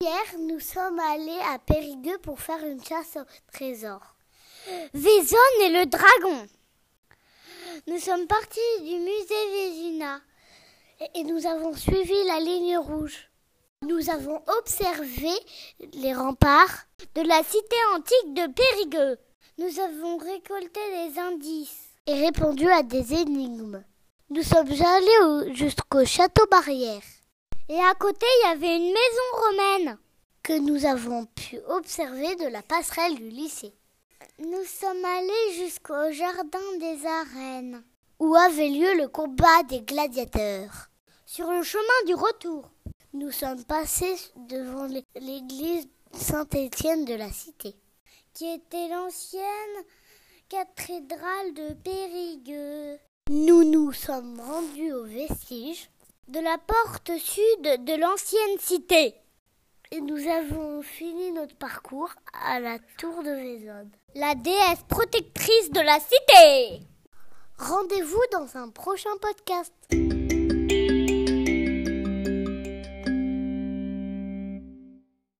Hier, nous sommes allés à Périgueux pour faire une chasse au trésor. Vézone et le dragon. Nous sommes partis du musée Vézina et nous avons suivi la ligne rouge. Nous avons observé les remparts de la cité antique de Périgueux. Nous avons récolté des indices et répondu à des énigmes. Nous sommes allés jusqu'au château barrière. Et à côté, il y avait une maison romaine que nous avons pu observer de la passerelle du lycée. Nous sommes allés jusqu'au jardin des arènes où avait lieu le combat des gladiateurs. Sur le chemin du retour, nous sommes passés devant l'église Saint-Étienne de la Cité, qui était l'ancienne cathédrale de Périgueux. Nous nous sommes rendus aux vestiges de la porte sud de l'ancienne cité. Et nous avons fini notre parcours à la tour de Vézode, la déesse protectrice de la cité. Rendez-vous dans un prochain podcast.